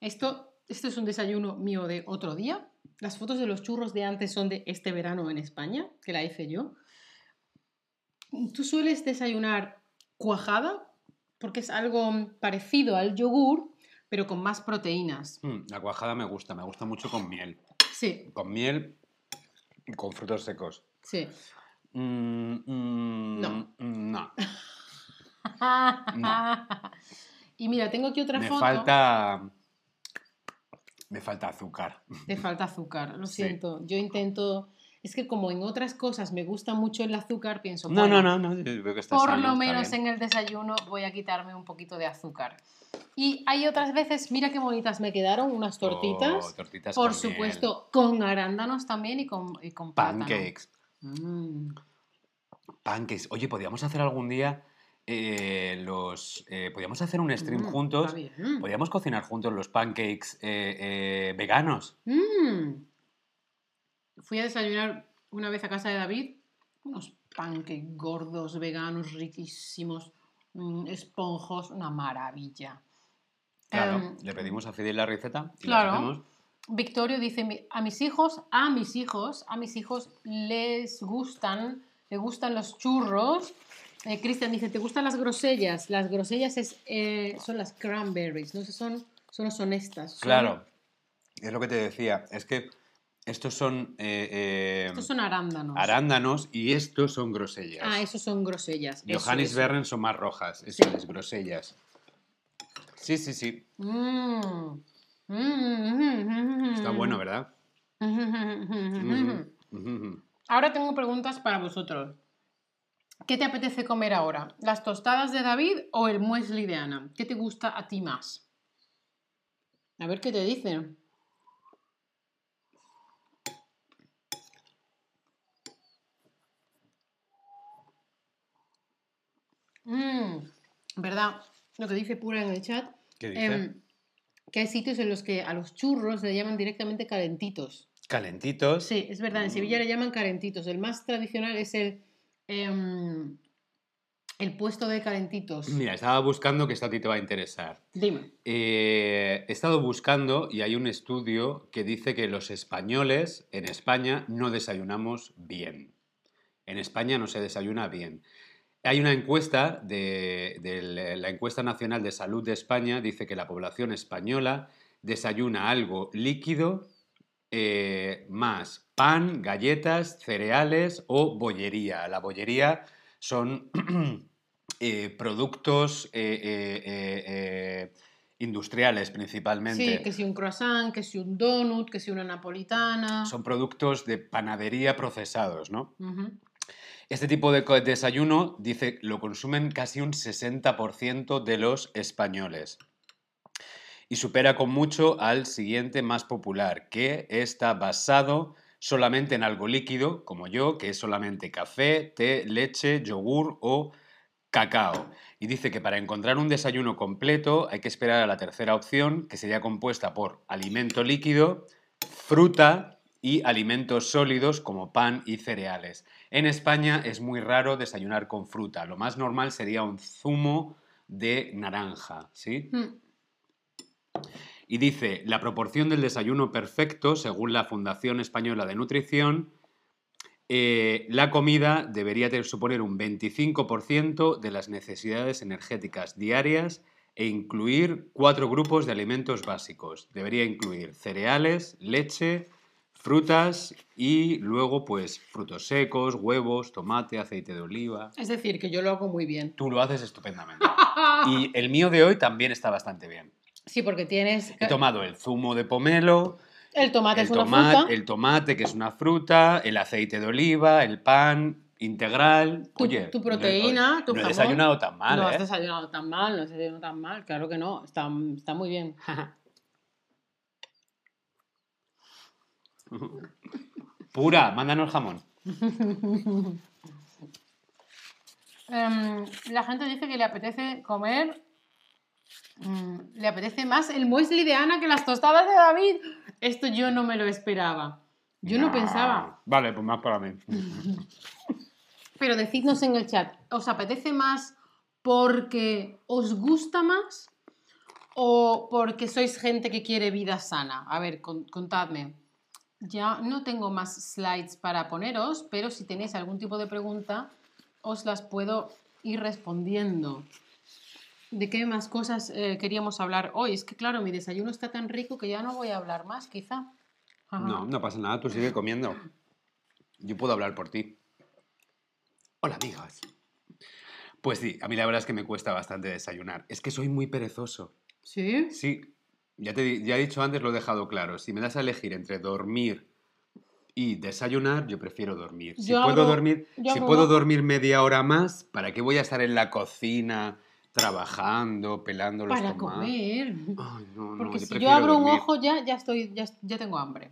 Esto, esto es un desayuno mío de otro día. Las fotos de los churros de antes son de este verano en España, que la hice yo. ¿Tú sueles desayunar cuajada? Porque es algo parecido al yogur, pero con más proteínas. Mm, la cuajada me gusta, me gusta mucho con miel. Sí, Con miel y con frutos secos. sí. Mm, mm, No. mm, no. Y mira, tengo aquí otra Me foto. falta... Me falta azúcar. Te falta azúcar, lo Sí. siento. Yo intento. Es que como en otras cosas me gusta mucho el azúcar, pienso, No, bueno, no, no, no. veo que está por sano, lo menos en el desayuno voy a quitarme un poquito de azúcar. Y hay otras veces, mira qué bonitas me quedaron, unas tortitas. Oh, tortitas por con miel. supuesto, con arándanos también y con, y con. Pancakes. Mm. Pancakes. Oye, podríamos hacer algún día eh, los... eh, podríamos hacer un stream Mm, juntos. Podríamos cocinar juntos los pancakes eh, eh, veganos. Mm. Fui a desayunar una vez a casa de David unos pancakes gordos, veganos, riquísimos, mm, esponjos, una maravilla. Claro, Em, le pedimos a Fidel la receta y claro. hacemos. Victorio dice, "Mi- a mis hijos, a mis hijos, a mis hijos les gustan, les gustan los churros. Eh, Cristian dice, ¿te gustan las grosellas? Las grosellas es, eh, son las cranberries, no sé, son, son, estas. son- Claro, es lo que te decía. Es que estos son eh, eh, Estos son arándanos. arándanos y estos son grosellas. Ah, esos son grosellas. Johannes. Berren son más rojas, eso Sí. es, grosellas. Sí, sí, sí. Mm. Mm. Está bueno, ¿verdad? Mm. Ahora tengo preguntas para vosotros. ¿Qué te apetece comer ahora? ¿Las tostadas de David o el muesli de Ana? ¿Qué te gusta a ti más? A ver qué te dicen. Mm, ¿Verdad? Lo que dice Pura en el chat. ¿Qué dice? em, que hay sitios en los que a los churros le llaman directamente calentitos. Calentitos. Sí, es verdad, en Sevilla le llaman calentitos. El más tradicional es el, em, el puesto de calentitos. Mira, estaba buscando que esto a ti te va a interesar. Dime. Eh, he estado buscando y hay un estudio que dice que los españoles en España no desayunamos bien. En España no se desayuna bien. Hay una encuesta de, de la encuesta nacional de salud de España, dice que la población española desayuna algo líquido eh, más pan, galletas, cereales o bollería. La bollería son eh, productos eh, industriales principalmente. Sí, que si un croissant, que si un donut, que si una napolitana. Son productos de panadería procesados, ¿no? Ujú. Este tipo de desayuno, dice, lo consumen casi un 60% de los españoles. Y supera con mucho al siguiente más popular, que está basado solamente en algo líquido, como yo, que es solamente café, té, leche, yogur o cacao. Y dice que para encontrar un desayuno completo hay que esperar a la tercera opción, que sería compuesta por alimento líquido, fruta y alimentos sólidos como pan y cereales. En España es muy raro desayunar con fruta. Lo más normal sería un zumo de naranja, ¿sí? Mm. Y dice, la proporción del desayuno perfecto, según la Fundación Española de Nutrición, eh, la comida debería ter- suponer un 25% de las necesidades energéticas diarias e incluir cuatro grupos de alimentos básicos. Debería incluir cereales, leche, frutas y luego pues frutos secos, huevos, tomate, aceite de oliva. Es decir, que yo lo hago muy bien. Tú lo haces estupendamente. Y el mío de hoy también está bastante bien. Sí, porque tienes... He tomado el zumo de pomelo, El tomate el, es una toma- fruta. el tomate, que es una fruta, el aceite de oliva, el pan integral. Tu- Oye, tu proteína, tu no he jamón. desayunado tan mal, no ¿eh? has desayunado tan mal, no has desayunado tan mal. Claro que no, está, está muy bien. Pura, mándanos jamón. Em, la gente dice que le apetece comer. mm, le apetece más el muesli de Ana que las tostadas de David. Esto yo no me lo esperaba. Yo no, pensaba. Vale, pues más para mí. Pero decidnos en el chat, ¿os apetece más porque os gusta más o porque sois gente que quiere vida sana? A ver, con- contadme. Ya no tengo más slides para poneros, pero si tenéis algún tipo de pregunta, os las puedo ir respondiendo. ¿De qué más cosas eh, queríamos hablar hoy? Es que claro, mi desayuno está tan rico que ya no voy a hablar más, quizá. Ajá. No, no pasa nada, tú sigue comiendo. Yo puedo hablar por ti. Hola, amigos. Pues sí, a mí la verdad es que me cuesta bastante desayunar. Es que soy muy perezoso. ¿Sí? Sí, ya te ya he dicho antes, lo he dejado claro. Si me das a elegir entre dormir y desayunar, yo prefiero dormir. Si puedo dormir, si puedo dormir media hora más, ¿para qué voy a estar en la cocina trabajando, pelando los Para tomates? comer. Ay, no, no, Porque si yo abro un ojo ya, ya estoy, ya, ya tengo hambre.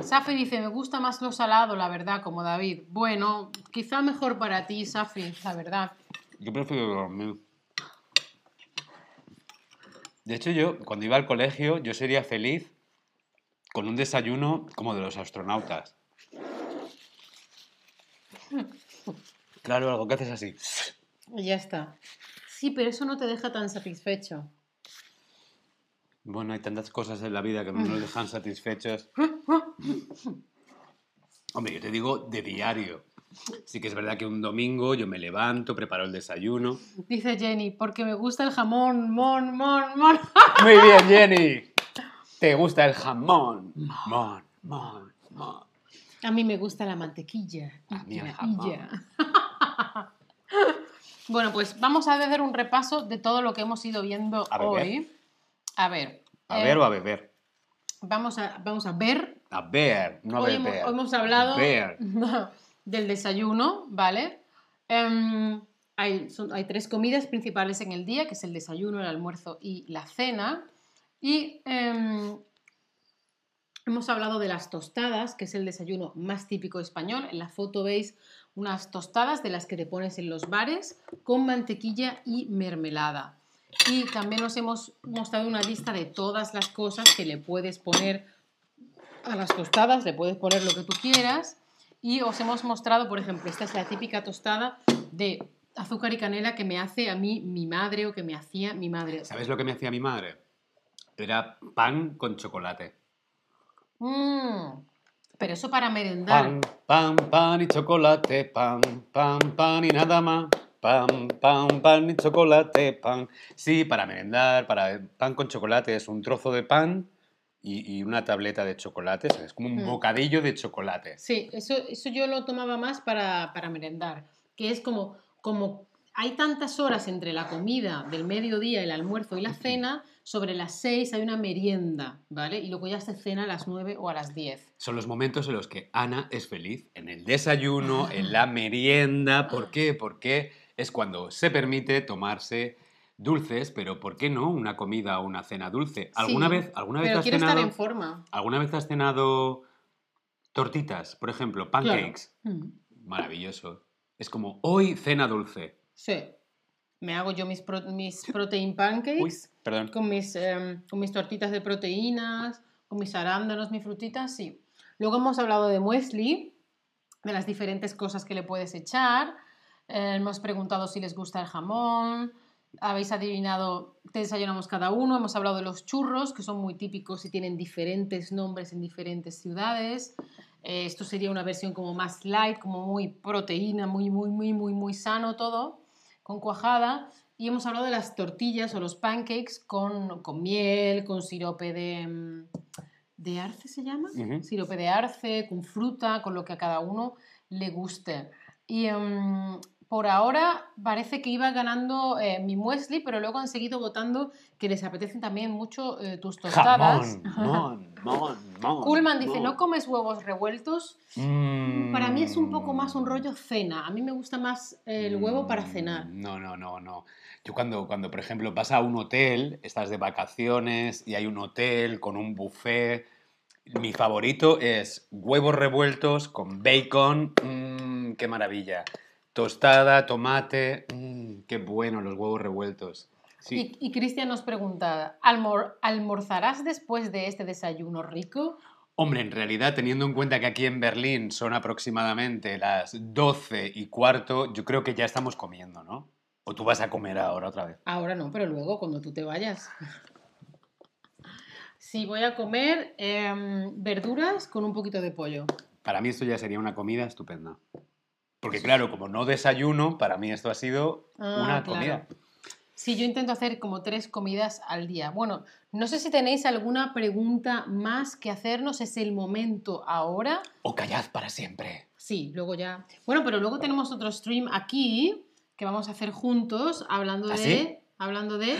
Safi dice, me gusta más lo salado, la verdad, como David. Bueno, quizá mejor para ti, Safi, la verdad. Yo prefiero dormir. De hecho, yo, cuando iba al colegio, yo sería feliz con un desayuno como de los astronautas. Claro, algo que haces así. Y ya está. Sí, pero eso no te deja tan satisfecho. Bueno, hay tantas cosas en la vida que no nos dejan satisfechos. Hombre, yo te digo de diario. Sí que es verdad que un domingo yo me levanto, preparo el desayuno. Dice Jenny, porque me gusta el jamón, mon, mon, mon. Muy bien, Jenny. ¿Te gusta el jamón? Mon, mon, mon. A mí me gusta la mantequilla. A mí el jamón. bueno, pues vamos a hacer un repaso de todo lo que hemos ido viendo A beber. hoy. A ver. ¿A eh, ver o a beber? Vamos a, vamos a ver. A ver, no a hoy, hemos, beber. hoy hemos hablado Ver. del desayuno, ¿vale? Em, hay, tres comidas principales en el día, que es el desayuno, el almuerzo y la cena. Y em, hemos hablado de las tostadas, que es el desayuno más típico español. En la foto veis unas tostadas de las que te pones en los bares con mantequilla y mermelada. Y también os hemos mostrado una lista de todas las cosas que le puedes poner a las tostadas, le puedes poner lo que tú quieras. Y os hemos mostrado, por ejemplo, esta es la típica tostada de azúcar y canela que me hace a mí mi madre o que me hacía mi madre. ¿Sabes lo que me hacía mi madre? Era pan con chocolate. Mm, pero eso para merendar. Pan, pan, pan y chocolate, pan, pan, pan y nada más. Pan, pan, pan y chocolate, pan. Sí, para merendar, para pan con chocolate es un trozo de pan y, y una tableta de chocolate. Es como un Mm. bocadillo de chocolate. Sí, eso, eso yo lo tomaba más para, para merendar, que es como, como hay tantas horas entre la comida del mediodía, el almuerzo y la cena, sobre las 6 hay una merienda, ¿vale? Y luego ya se cena a las 9 o a las 10. Son los momentos en los que Ana es feliz. En el desayuno, en la merienda. ¿Por qué? Porque es cuando se permite tomarse dulces, pero ¿por qué no una comida o una cena dulce? ¿Alguna Sí, vez, alguna vez Pero has quiero cenado? estar en forma. ¿Alguna vez has cenado tortitas, por ejemplo, pancakes? Mm, Maravilloso. Es como hoy cena dulce. Sí. Me hago yo mis, pro- mis protein pancakes Uy, perdón. con, mis, em, con mis tortitas de proteínas, con mis arándanos, mis frutitas, sí. Luego hemos hablado de muesli, de las diferentes cosas que le puedes echar. Eh, hemos preguntado si les gusta el jamón. Habéis adivinado qué desayunamos cada uno. Hemos hablado de los churros, que son muy típicos y tienen diferentes nombres en diferentes ciudades. Eh, esto sería una versión como más light, como muy proteína, muy, muy, muy, muy, muy sano todo, con cuajada. Y hemos hablado de las tortillas o los pancakes con, con miel, con sirope de, mm, de arce, ¿se llama? Ujú. Sirope de arce, con fruta, con lo que a cada uno le guste. Y mm, por ahora parece que iba ganando eh, mi muesli, pero luego han seguido votando que les apetecen también mucho eh, tus tostadas. Jamón, mon, mon, mon. Kuhlman dice, mon. ¿no comes huevos revueltos? Mm. Para mí es un poco más un rollo cena. A mí me gusta más el huevo para cenar. Mm, No, no, no, no. Yo cuando, cuando, por ejemplo, vas a un hotel, estás de vacaciones y hay un hotel con un buffet, mi favorito es huevos revueltos con bacon, mm, qué maravilla. Tostada, tomate, mm, qué bueno los huevos revueltos. Sí. Y, y Cristian nos pregunta, ¿almor- ¿almorzarás después de este desayuno rico? Hombre, en realidad, teniendo en cuenta que aquí en Berlín son aproximadamente las 12 y cuarto, yo creo que ya estamos comiendo, ¿no? ¿O tú vas a comer ahora otra vez? Ahora no, pero luego cuando tú te vayas. Sí, voy a comer em, verduras con un poquito de pollo. Para mí esto ya sería una comida estupenda. Porque claro, como no desayuno, para mí esto ha sido Ah, una claro. comida. Sí, yo intento hacer como tres comidas al día. Bueno, no sé si tenéis alguna pregunta más que hacernos. Es el momento ahora. O callad para siempre. Sí, luego ya. Bueno, pero luego tenemos otro stream aquí que vamos a hacer juntos hablando ¿Ah, de. sí? Hablando de.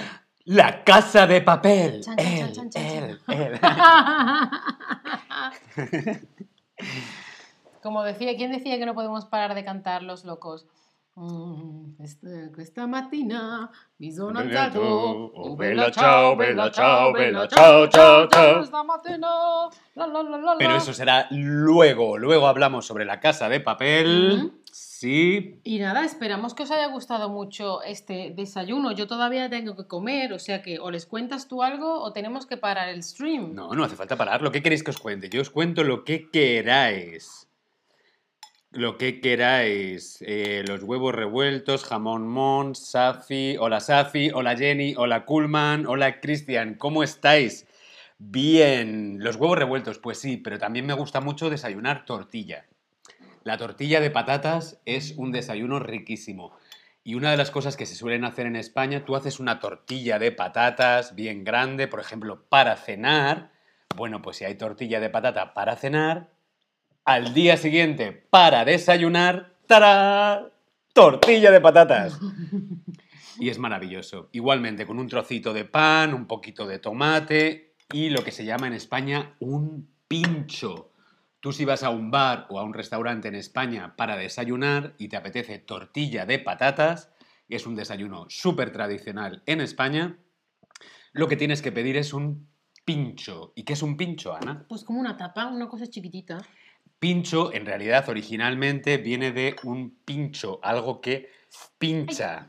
La casa de papel. Chan, chan, Él, chan, él, él. Como decía, ¿quién decía que no podemos parar de cantar los locos? Mm, este- Questa mattina mi sono alzato. Oh, bella ciao, bella ciao, bella ciao, ciao, ciao. Questa mattina, la, la, la, la, Pero eso será luego. Luego hablamos sobre la casa de papel. Ujú. Sí, Y nada, esperamos que os haya gustado mucho este desayuno. Yo todavía tengo que comer, o sea que o les cuentas tú algo o tenemos que parar el stream. no, no hace falta parar. ¿Lo que queréis que os cuente? Yo os cuento lo que queráis. Lo que queráis. Eh, los huevos revueltos, jamón mon, Safi. Hola Safi, hola Jenny, hola Kuhlman, hola Cristian. ¿Cómo estáis? Bien. Los huevos revueltos, pues sí, pero también me gusta mucho desayunar tortilla. La tortilla de patatas es un desayuno riquísimo. Y una de las cosas que se suelen hacer en España, tú haces una tortilla de patatas bien grande, por ejemplo, para cenar. Bueno, pues si hay tortilla de patata para cenar, al día siguiente para desayunar, ¡tará! Tortilla de patatas. Y es maravilloso. Igualmente con un trocito de pan, un poquito de tomate y lo que se llama en España un pincho. Tú si vas a un bar o a un restaurante en España para desayunar y te apetece tortilla de patatas, es un desayuno súper tradicional en España, lo que tienes que pedir es un pincho. ¿Y qué es un pincho, Ana? Pues como una tapa, una cosa chiquitita. Pincho, en realidad, originalmente viene de un pincho, algo que pincha.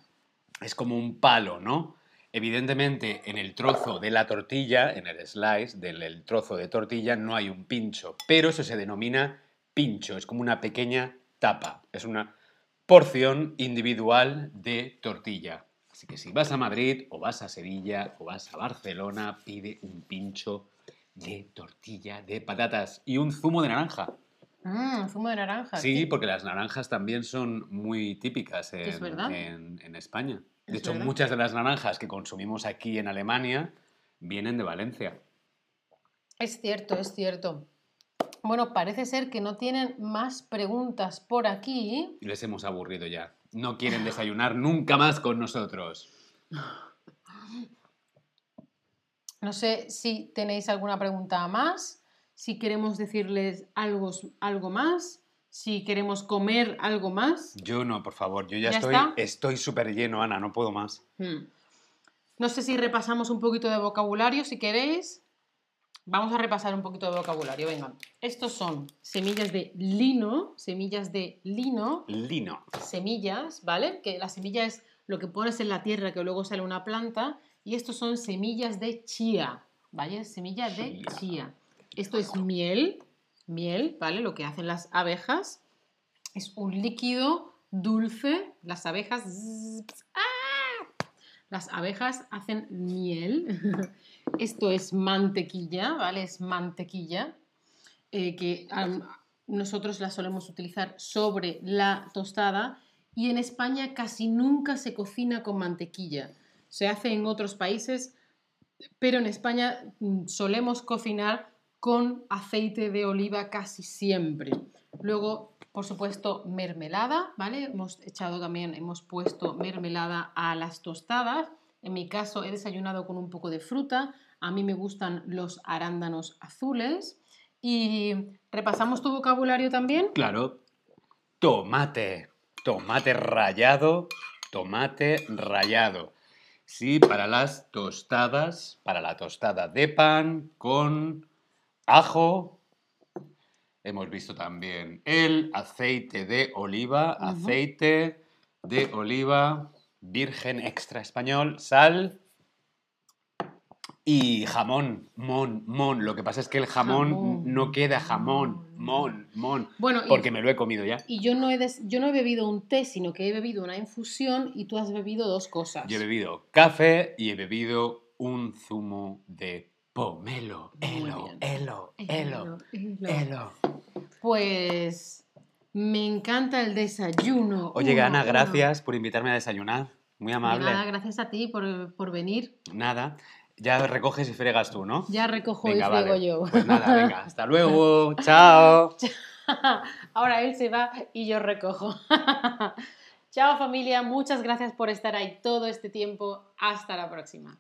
Es como un palo, ¿no? Evidentemente, en el trozo de la tortilla, en el slice del el trozo de tortilla, no hay un pincho, pero eso se denomina pincho, es como una pequeña tapa, es una porción individual de tortilla. Así que si vas a Madrid o vas a Sevilla o vas a Barcelona, pide un pincho de tortilla de patatas y un zumo de naranja. Mmm, zumo de naranja. Sí, porque las naranjas también son muy típicas en, Es verdad. en- en España. De Es hecho, verdad. muchas de las naranjas que consumimos aquí en Alemania vienen de Valencia. Es cierto, es cierto. Bueno, parece ser que no tienen más preguntas por aquí. Les hemos aburrido ya. No quieren desayunar nunca más con nosotros. No sé si tenéis alguna pregunta más, si queremos decirles algo, algo más, si queremos comer algo más. Yo no, por favor. Yo ya, ¿Ya estoy está? estoy súper lleno, Ana. No puedo más. Hmm. No sé si repasamos un poquito de vocabulario, si queréis. Vamos a repasar un poquito de vocabulario. Venga, estos son semillas de lino, semillas de lino, Lino. semillas, ¿vale? Que la semilla es lo que pones en la tierra que luego sale una planta. Y estos son semillas de chía, ¿vale? Semilla de Chía. chía. Esto es miel, miel, ¿vale? Lo que hacen las abejas. Es un líquido dulce. Las abejas... ¡ah! Las abejas hacen miel. Esto es mantequilla, ¿vale? Es mantequilla eh, que nosotros la solemos utilizar sobre la tostada y en España casi nunca se cocina con mantequilla. Se hace en otros países, pero en España mm, solemos cocinar con aceite de oliva casi siempre. Luego, por supuesto, mermelada, ¿vale? Hemos echado también, hemos puesto mermelada a las tostadas. En mi caso he desayunado con un poco de fruta. A mí me gustan los arándanos azules. Y repasamos tu vocabulario también. Claro. Tomate. Tomate rallado. Tomate rallado. Sí, para las tostadas, para la tostada de pan con ajo. Hemos visto también el aceite de oliva, aceite de oliva virgen extra español, sal y jamón, mon, mon. Lo que pasa es que el jamón, Jamón, no queda jamón, mon. mon, Bueno, y- porque me lo he comido ya. Y yo no, he des- yo no he bebido un té, sino que he bebido una infusión y tú has bebido dos cosas. Yo he bebido café y he bebido un zumo de pomelo. Elo, elo, elo, Elo. Pues me encanta el desayuno. Oye, Uno, Gana, uno. gracias por invitarme a desayunar. Muy De amable. nada, gracias a ti por, por venir. Nada. Ya recoges y fregas tú, ¿no? Ya recojo Venga, y friego vale. yo. Pues nada, venga. Hasta luego. Chao. Ahora él se va y yo recojo. Chao familia, muchas gracias por estar ahí todo este tiempo. Hasta la próxima.